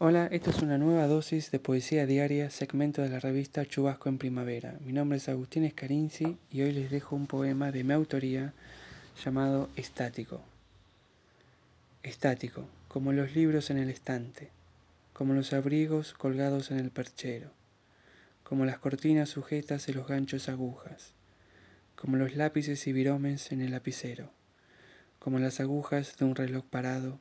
Hola, esto es una nueva dosis de poesía diaria, segmento de la revista Chubasco en Primavera. Mi nombre es Agustín Escarinci y hoy les dejo un poema de mi autoría llamado Estático. Estático, como los libros en el estante, como los abrigos colgados en el perchero, como las cortinas sujetas en los ganchos agujas, como los lápices y viromes en el lapicero, como las agujas de un reloj parado